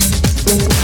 Thank you.